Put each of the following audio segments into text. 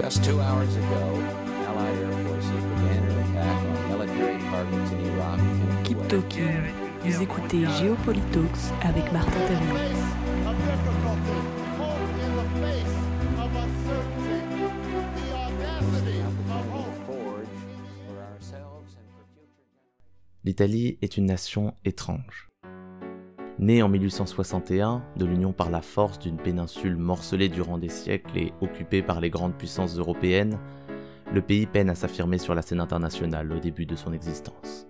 Just two hours ago, Allied air forces began an attack on military targets in Iraq Keep. Talking. Vous écoutez Géopolitalks avec Martin generations. L'Italie est une nation étrange. Née en 1861 de l'union par la force d'une péninsule morcelée durant des siècles et occupée par les grandes puissances européennes, le pays peine à s'affirmer sur la scène internationale au début de son existence.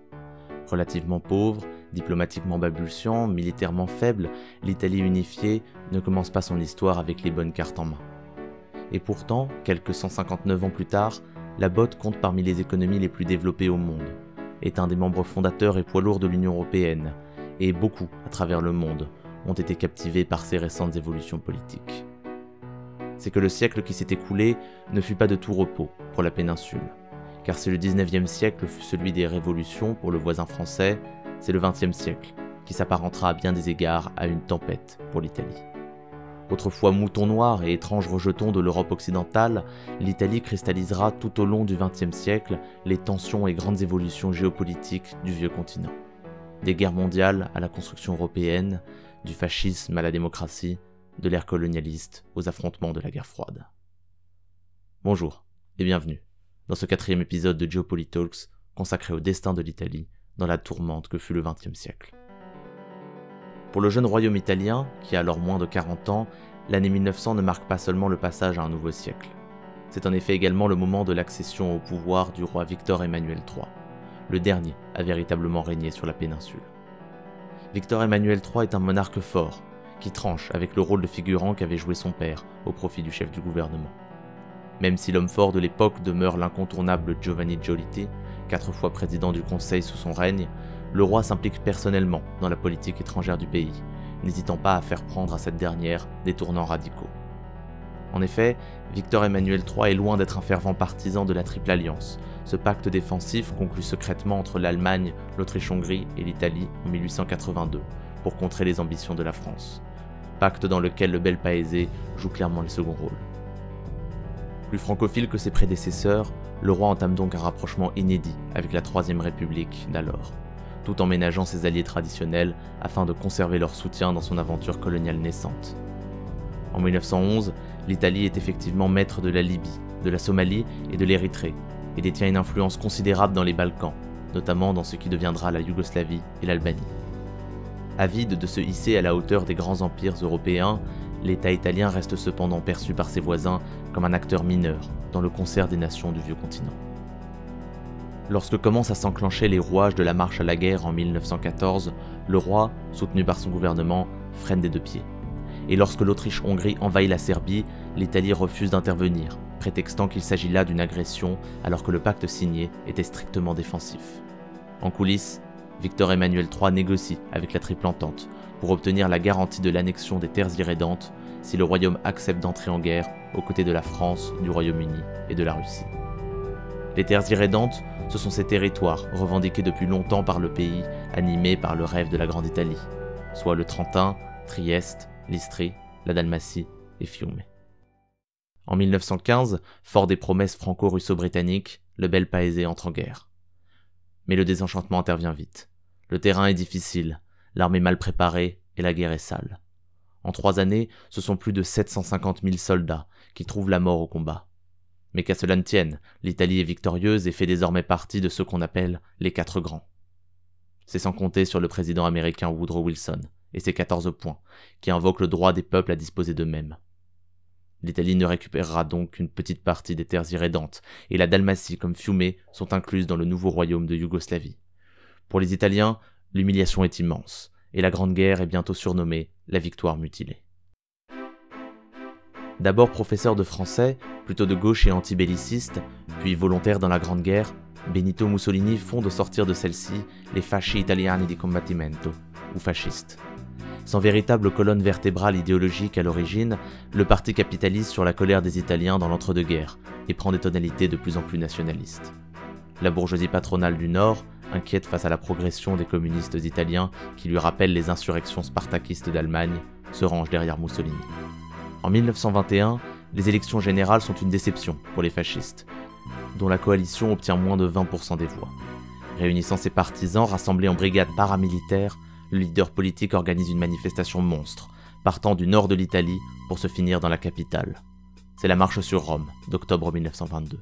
Relativement pauvre, diplomatiquement balbutiant, militairement faible, l'Italie unifiée ne commence pas son histoire avec les bonnes cartes en main. Et pourtant, quelques 159 ans plus tard, la botte compte parmi les économies les plus développées au monde, est un des membres fondateurs et poids lourds de l'Union européenne, et beaucoup, à travers le monde, ont été captivés par ces récentes évolutions politiques. C'est que le siècle qui s'est écoulé ne fut pas de tout repos pour la péninsule, car si le 19e siècle fut celui des révolutions pour le voisin français, c'est le 20e siècle qui s'apparentera à bien des égards à une tempête pour l'Italie. Autrefois mouton noir et étrange rejeton de l'Europe occidentale, l'Italie cristallisera tout au long du XXe siècle les tensions et grandes évolutions géopolitiques du vieux continent. Des guerres mondiales à la construction européenne, du fascisme à la démocratie, de l'ère colonialiste aux affrontements de la guerre froide. Bonjour et bienvenue dans ce quatrième épisode de Geopolitalks consacré au destin de l'Italie dans la tourmente que fut le XXe siècle. Pour le jeune royaume italien, qui a alors moins de 40 ans, l'année 1900 ne marque pas seulement le passage à un nouveau siècle. C'est en effet également le moment de l'accession au pouvoir du roi Victor Emmanuel III, le dernier à véritablement régner sur la péninsule. Victor Emmanuel III est un monarque fort, qui tranche avec le rôle de figurant qu'avait joué son père au profit du chef du gouvernement. Même si l'homme fort de l'époque demeure l'incontournable Giovanni Giolitti, quatre fois président du Conseil sous son règne, le roi s'implique personnellement dans la politique étrangère du pays, n'hésitant pas à faire prendre à cette dernière des tournants radicaux. En effet, Victor Emmanuel III est loin d'être un fervent partisan de la Triple Alliance, ce pacte défensif conclu secrètement entre l'Allemagne, l'Autriche-Hongrie et l'Italie en 1882 pour contrer les ambitions de la France. Pacte dans lequel le bel Paese joue clairement le second rôle. Plus francophile que ses prédécesseurs, le roi entame donc un rapprochement inédit avec la Troisième République d'alors, tout en ménageant ses alliés traditionnels afin de conserver leur soutien dans son aventure coloniale naissante. En 1911, l'Italie est effectivement maître de la Libye, de la Somalie et de l'Érythrée, et détient une influence considérable dans les Balkans, notamment dans ce qui deviendra la Yougoslavie et l'Albanie. Avide de se hisser à la hauteur des grands empires européens, l'État italien reste cependant perçu par ses voisins comme un acteur mineur dans le concert des nations du vieux continent. Lorsque commencent à s'enclencher les rouages de la marche à la guerre en 1914, le roi, soutenu par son gouvernement, freine des deux pieds. Et lorsque l'Autriche-Hongrie envahit la Serbie, l'Italie refuse d'intervenir, prétextant qu'il s'agit là d'une agression alors que le pacte signé était strictement défensif. En coulisses, Victor Emmanuel III négocie avec la Triple Entente pour obtenir la garantie de l'annexion des terres irrédentes si le royaume accepte d'entrer en guerre aux côtés de la France, du Royaume-Uni et de la Russie. Les terres irrédentes, ce sont ces territoires revendiqués depuis longtemps par le pays, animés par le rêve de la Grande Italie, soit le Trentin, Trieste, l'Istrie, la Dalmatie et Fiume. En 1915, fort des promesses franco-russo-britanniques, le bel Paese entre en guerre. Mais le désenchantement intervient vite. Le terrain est difficile, l'armée mal préparée et la guerre est sale. En trois années, ce sont plus de 750 000 soldats qui trouvent la mort au combat. Mais qu'à cela ne tienne, l'Italie est victorieuse et fait désormais partie de ce qu'on appelle les quatre grands. C'est sans compter sur le président américain Woodrow Wilson et ses 14 points, qui invoquent le droit des peuples à disposer d'eux-mêmes. L'Italie ne récupérera donc qu'une petite partie des terres irrédentes, et la Dalmatie comme Fiume sont incluses dans le nouveau royaume de Yougoslavie. Pour les Italiens, l'humiliation est immense, et la Grande Guerre est bientôt surnommée la victoire mutilée. D'abord professeur de français, plutôt de gauche et antibelliciste, puis volontaire dans la Grande Guerre, Benito Mussolini fonde au sortir de celle-ci les Fasci Italiani di Combattimento, ou fascistes. Sans véritable colonne vertébrale idéologique à l'origine, le parti capitalise sur la colère des Italiens dans l'entre-deux-guerres et prend des tonalités de plus en plus nationalistes. La bourgeoisie patronale du Nord, inquiète face à la progression des communistes italiens qui lui rappellent les insurrections spartakistes d'Allemagne, se range derrière Mussolini. En 1921, Les élections générales sont une déception pour les fascistes, dont la coalition obtient moins de 20% des voix. Réunissant ses partisans rassemblés en brigades paramilitaires, le leader politique organise une manifestation monstre, partant du nord de l'Italie pour se finir dans la capitale. C'est la marche sur Rome d'octobre 1922.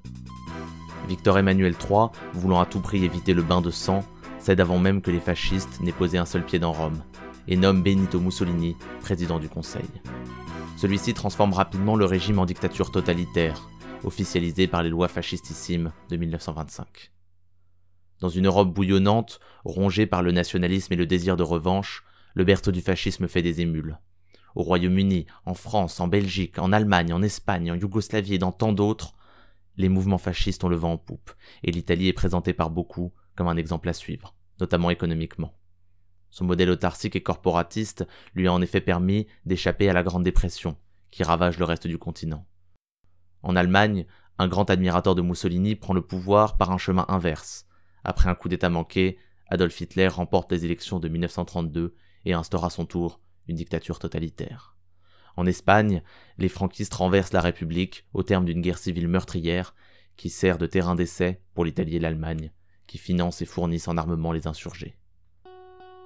Victor Emmanuel III, voulant à tout prix éviter le bain de sang, cède avant même que les fascistes n'aient posé un seul pied dans Rome, et nomme Benito Mussolini président du Conseil. Celui-ci transforme rapidement le régime en dictature totalitaire, officialisée par les lois fascistissimes de 1925. Dans une Europe bouillonnante, rongée par le nationalisme et le désir de revanche, le berceau du fascisme fait des émules. Au Royaume-Uni, en France, en Belgique, en Allemagne, en Espagne, en Yougoslavie et dans tant d'autres, les mouvements fascistes ont le vent en poupe, et l'Italie est présentée par beaucoup comme un exemple à suivre, notamment économiquement. Son modèle autarcique et corporatiste lui a en effet permis d'échapper à la Grande Dépression, qui ravage le reste du continent. En Allemagne, un grand admirateur de Mussolini prend le pouvoir par un chemin inverse. Après un coup d'État manqué, Adolf Hitler remporte les élections de 1932 et instaure à son tour une dictature totalitaire. En Espagne, les franquistes renversent la République au terme d'une guerre civile meurtrière qui sert de terrain d'essai pour l'Italie et l'Allemagne, qui financent et fournissent en armement les insurgés.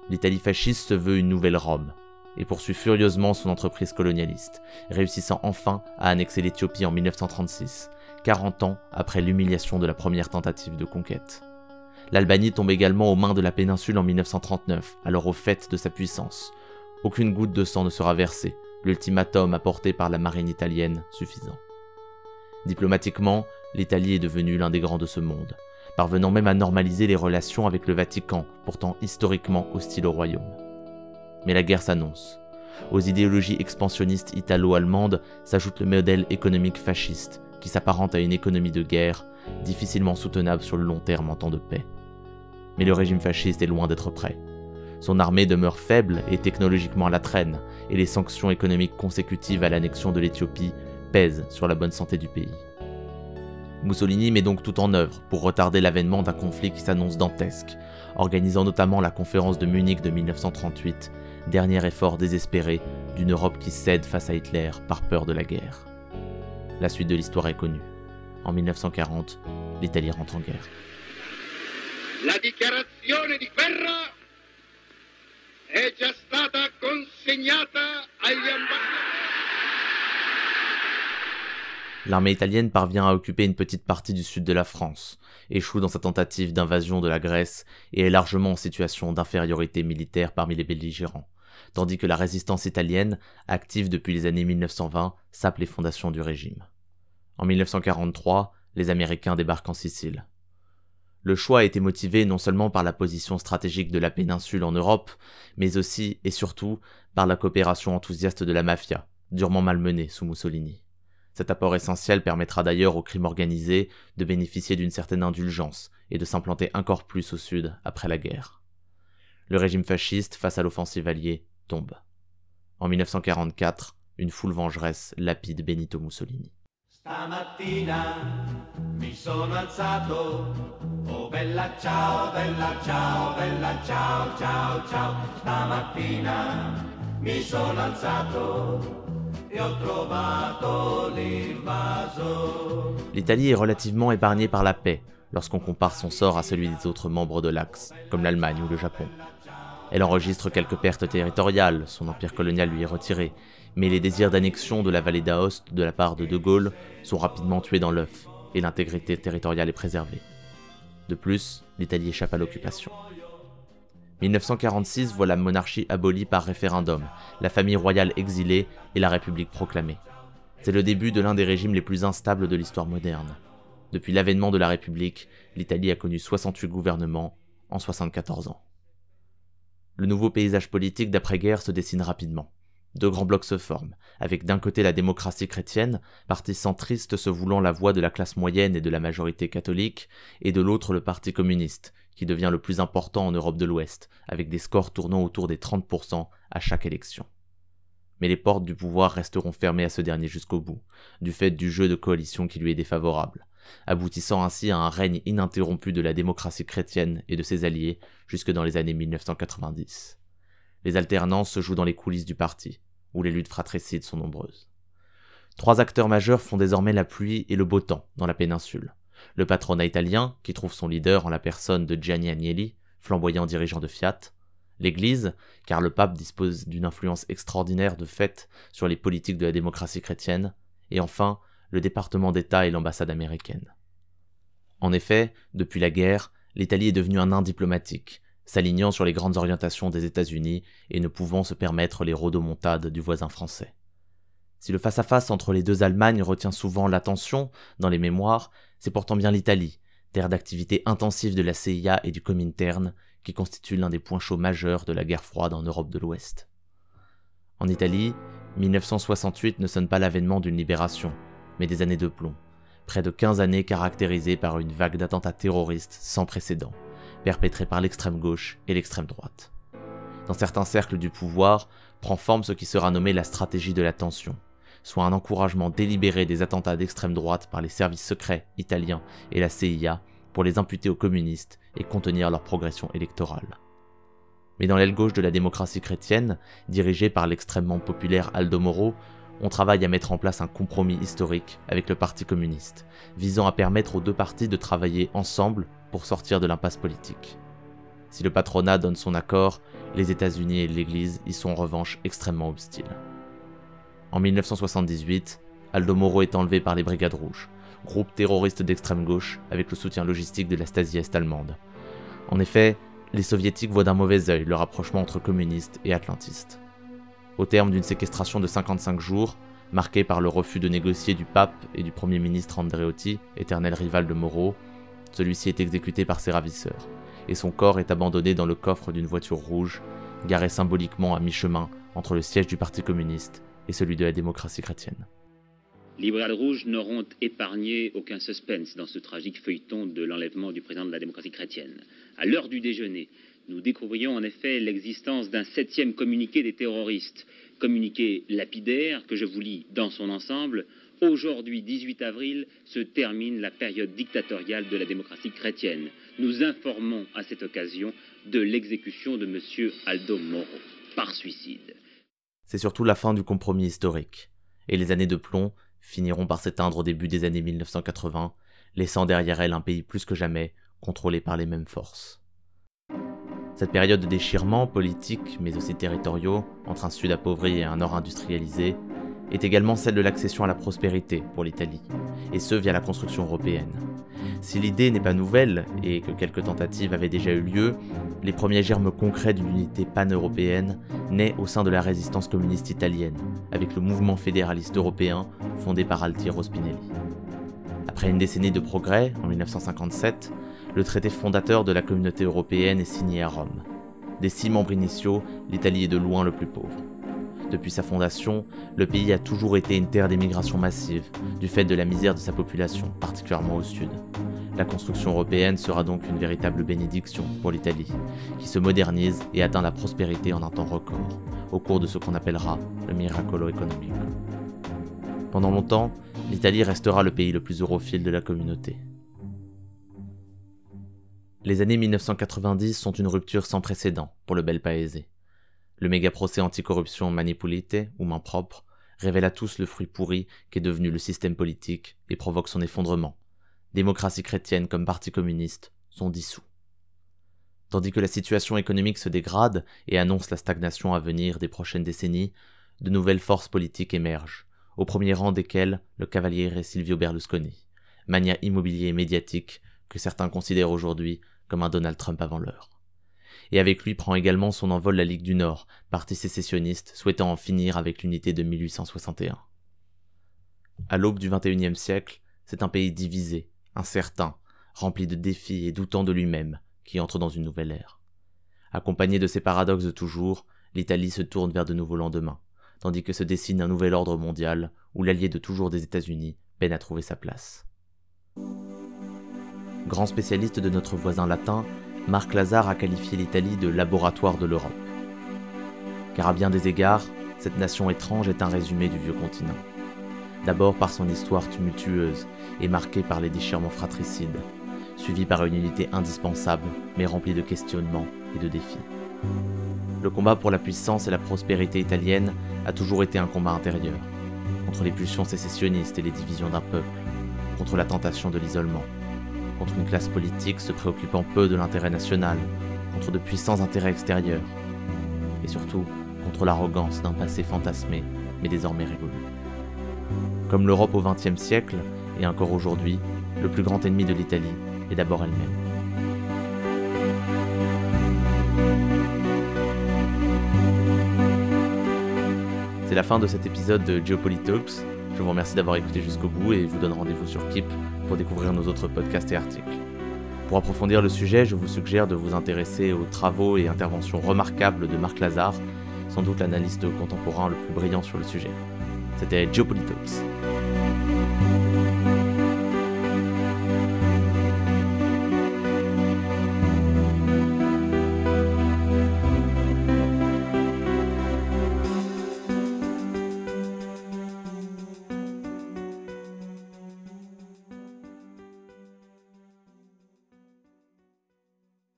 L'Italie fasciste se veut une nouvelle Rome et poursuit furieusement son entreprise colonialiste, réussissant enfin à annexer l'Éthiopie en 1936, 40 ans après l'humiliation de la première tentative de conquête. L'Albanie tombe également aux mains de la péninsule en 1939, alors au fait de sa puissance. Aucune goutte de sang ne sera versée, l'ultimatum apporté par la marine italienne suffisant. Diplomatiquement, l'Italie est devenue l'un des grands de ce monde, parvenant même à normaliser les relations avec le Vatican, pourtant historiquement hostile au royaume. Mais la guerre s'annonce. Aux idéologies expansionnistes italo-allemandes s'ajoute le modèle économique fasciste, qui s'apparente à une économie de guerre, difficilement soutenable sur le long terme en temps de paix. Mais le régime fasciste est loin d'être prêt. Son armée demeure faible et technologiquement à la traîne, et les sanctions économiques consécutives à l'annexion de l'Éthiopie pèsent sur la bonne santé du pays. Mussolini met donc tout en œuvre pour retarder l'avènement d'un conflit qui s'annonce dantesque, organisant notamment la conférence de Munich de 1938, dernier effort désespéré d'une Europe qui cède face à Hitler par peur de la guerre. La suite de l'histoire est connue. En 1940, l'Italie rentre en guerre. La dichiarazione di guerra è già stata consegnata agli ambasciatori. L'armée italienne parvient à occuper une petite partie du sud de la France, échoue dans sa tentative d'invasion de la Grèce et est largement en situation d'infériorité militaire parmi les belligérants, tandis que la résistance italienne, active depuis les années 1920, sape les fondations du régime. En 1943, les Américains débarquent en Sicile. Le choix a été motivé non seulement par la position stratégique de la péninsule en Europe, mais aussi et surtout par la coopération enthousiaste de la mafia, durement malmenée sous Mussolini. Cet apport essentiel permettra d'ailleurs au crime organisé de bénéficier d'une certaine indulgence et de s'implanter encore plus au sud après la guerre. Le régime fasciste, face à l'offensive alliée, tombe. En 1944, une foule vengeresse lapide Benito Mussolini. L'Italie est relativement épargnée par la paix lorsqu'on compare son sort à celui des autres membres de l'Axe, comme l'Allemagne ou le Japon. Elle enregistre quelques pertes territoriales, son empire colonial lui est retiré, mais les désirs d'annexion de la vallée d'Aoste de la part de De Gaulle sont rapidement tués dans l'œuf, et l'intégrité territoriale est préservée. De plus, l'Italie échappe à l'occupation. 1946 voit la monarchie abolie par référendum, la famille royale exilée et la République proclamée. C'est le début de l'un des régimes les plus instables de l'histoire moderne. Depuis l'avènement de la République, l'Italie a connu 68 gouvernements en 74 ans. Le nouveau paysage politique d'après-guerre se dessine rapidement. Deux grands blocs se forment, avec d'un côté la démocratie chrétienne, parti centriste se voulant la voix de la classe moyenne et de la majorité catholique, et de l'autre le parti communiste, qui devient le plus important en Europe de l'Ouest, avec des scores tournant autour des 30% à chaque élection. Mais les portes du pouvoir resteront fermées à ce dernier jusqu'au bout, du fait du jeu de coalition qui lui est défavorable, aboutissant ainsi à un règne ininterrompu de la démocratie chrétienne et de ses alliés jusque dans les années 1990. Les alternances se jouent dans les coulisses du parti, où les luttes fratricides sont nombreuses. Trois acteurs majeurs font désormais la pluie et le beau temps dans la péninsule. Le patronat italien, qui trouve son leader en la personne de Gianni Agnelli, flamboyant dirigeant de Fiat, l'Église, car le pape dispose d'une influence extraordinaire de fait sur les politiques de la démocratie chrétienne, et enfin le département d'État et l'ambassade américaine. En effet, depuis la guerre, l'Italie est devenue un nain diplomatique, s'alignant sur les grandes orientations des États-Unis et ne pouvant se permettre les rodomontades du voisin français. Si le face-à-face entre les deux Allemagnes retient souvent l'attention dans les mémoires, c'est pourtant bien l'Italie, terre d'activité intensive de la CIA et du Comintern, qui constitue l'un des points chauds majeurs de la guerre froide en Europe de l'Ouest. En Italie, 1968 ne sonne pas l'avènement d'une libération, mais des années de plomb, près de 15 années caractérisées par une vague d'attentats terroristes sans précédent, perpétrés par l'extrême gauche et l'extrême droite. Dans certains cercles du pouvoir, prend forme ce qui sera nommé la stratégie de la tension, soit un encouragement délibéré des attentats d'extrême droite par les services secrets italiens et la CIA pour les imputer aux communistes et contenir leur progression électorale. Mais dans l'aile gauche de la démocratie chrétienne, dirigée par l'extrêmement populaire Aldo Moro, on travaille à mettre en place un compromis historique avec le Parti communiste, visant à permettre aux deux partis de travailler ensemble pour sortir de l'impasse politique. Si le patronat donne son accord, les États-Unis et l'Église y sont en revanche extrêmement hostiles. En 1978, Aldo Moro est enlevé par les Brigades Rouges, groupe terroriste d'extrême gauche avec le soutien logistique de la Stasi est allemande. En effet, les soviétiques voient d'un mauvais œil le rapprochement entre communistes et atlantistes. Au terme d'une séquestration de 55 jours, marquée par le refus de négocier du pape et du premier ministre Andreotti, éternel rival de Moro, celui-ci est exécuté par ses ravisseurs, et son corps est abandonné dans le coffre d'une voiture rouge, garée symboliquement à mi-chemin entre le siège du Parti communiste et celui de la démocratie chrétienne. Brigades Rouges n'auront épargné aucun suspense dans ce tragique feuilleton de l'enlèvement du président de la démocratie chrétienne. À l'heure du déjeuner, nous découvrions en effet l'existence d'un septième communiqué des terroristes, communiqué lapidaire que je vous lis dans son ensemble. Aujourd'hui, 18 avril, se termine la période dictatoriale de la démocratie chrétienne. Nous informons à cette occasion de l'exécution de M. Aldo Moro par suicide. C'est surtout la fin du compromis historique, et les années de plomb finiront par s'éteindre au début des années 1980, laissant derrière elles un pays plus que jamais contrôlé par les mêmes forces. Cette période de déchirement politique, mais aussi territoriaux, entre un sud appauvri et un nord industrialisé, est également celle de l'accession à la prospérité pour l'Italie, et ce via la construction européenne. Si l'idée n'est pas nouvelle et que quelques tentatives avaient déjà eu lieu, les premiers germes concrets d'une unité pan-européenne naissent au sein de la résistance communiste italienne, avec le mouvement fédéraliste européen fondé par Altiero Spinelli. Après une décennie de progrès, en 1957, le traité fondateur de la communauté européenne est signé à Rome. Des six membres initiaux, l'Italie est de loin le plus pauvre. Depuis sa fondation, le pays a toujours été une terre d'émigration massive, du fait de la misère de sa population, particulièrement au sud. La construction européenne sera donc une véritable bénédiction pour l'Italie, qui se modernise et atteint la prospérité en un temps record, au cours de ce qu'on appellera le miracolo économique. Pendant longtemps, l'Italie restera le pays le plus europhile de la communauté. Les années 1990 sont une rupture sans précédent pour le bel Paese. Le méga procès anticorruption Manipulite, ou main propre, révèle à tous le fruit pourri qu'est devenu le système politique et provoque son effondrement. Démocratie chrétienne comme parti communiste sont dissous. Tandis que la situation économique se dégrade et annonce la stagnation à venir des prochaines décennies, de nouvelles forces politiques émergent, au premier rang desquelles le cavalier Silvio Berlusconi, mania immobilier et médiatique que certains considèrent aujourd'hui comme un Donald Trump avant l'heure. Et avec lui prend également son envol la Ligue du Nord, parti sécessionniste souhaitant en finir avec l'unité de 1861. À l'aube du XXIe siècle, c'est un pays divisé, incertain, rempli de défis et doutant de lui-même, qui entre dans une nouvelle ère. Accompagné de ces paradoxes de toujours, l'Italie se tourne vers de nouveaux lendemains, tandis que se dessine un nouvel ordre mondial où l'allié de toujours des États-Unis peine à trouver sa place. Grand spécialiste de notre voisin latin, Marc Lazare a qualifié l'Italie de laboratoire de l'Europe. Car à bien des égards, cette nation étrange est un résumé du vieux continent. D'abord par son histoire tumultueuse et marquée par les déchirements fratricides, suivie par une unité indispensable mais remplie de questionnements et de défis. Le combat pour la puissance et la prospérité italienne a toujours été un combat intérieur. contre les pulsions sécessionnistes et les divisions d'un peuple, contre la tentation de l'isolement, contre une classe politique se préoccupant peu de l'intérêt national, contre de puissants intérêts extérieurs, et surtout contre l'arrogance d'un passé fantasmé mais désormais révolu. Comme l'Europe au XXe siècle, et encore aujourd'hui, le plus grand ennemi de l'Italie est d'abord elle-même. C'est la fin de cet épisode de Geopolitalks. Je vous remercie d'avoir écouté jusqu'au bout et vous donne rendez-vous sur Keep pour découvrir nos autres podcasts et articles. Pour approfondir le sujet, je vous suggère de vous intéresser aux travaux et interventions remarquables de Marc Lazare, sans doute l'analyste contemporain le plus brillant sur le sujet. C'était Geopolitalks.